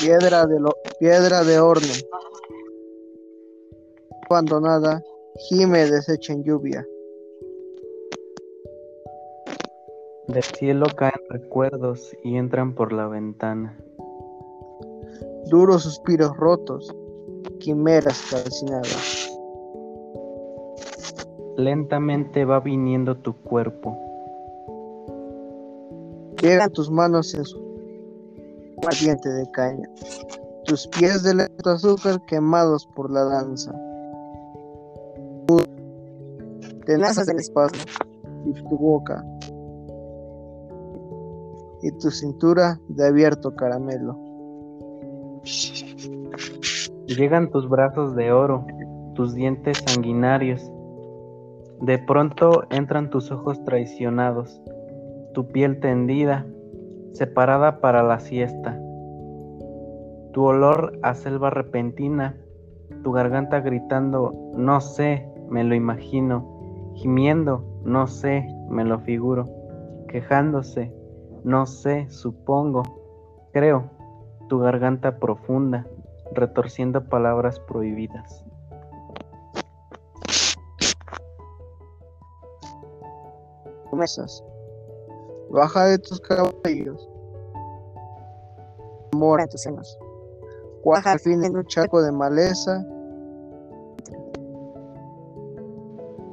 Piedra de, lo- piedra de horno. Abandonada, gime deshecha en lluvia. Del cielo caen recuerdos y entran por la ventana. Duros suspiros rotos, quimeras calcinadas. Lentamente va viniendo tu cuerpo. Llegan tus manos en su ardiente de caña. Tus pies de lento azúcar quemados por la danza. Tenazas del espacio y tu boca. Y tu cintura de abierto caramelo. Llegan tus brazos de oro, tus dientes sanguinarios. De pronto entran tus ojos traicionados, tu piel tendida, separada para la siesta. Tu olor a selva repentina, tu garganta gritando, no sé, me lo imagino, gimiendo, no sé, me lo figuro, quejándose, no sé, supongo, creo, tu garganta profunda, retorciendo palabras prohibidas. promesas. Baja de tus caballos. Mora en tus senos. Cuaja al fin en un charco de maleza.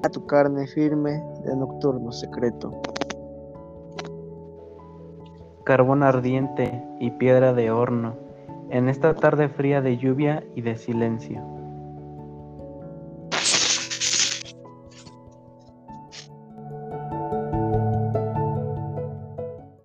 A tu carne firme de nocturno secreto. Carbón ardiente y piedra de horno, en esta tarde fría de lluvia y de silencio.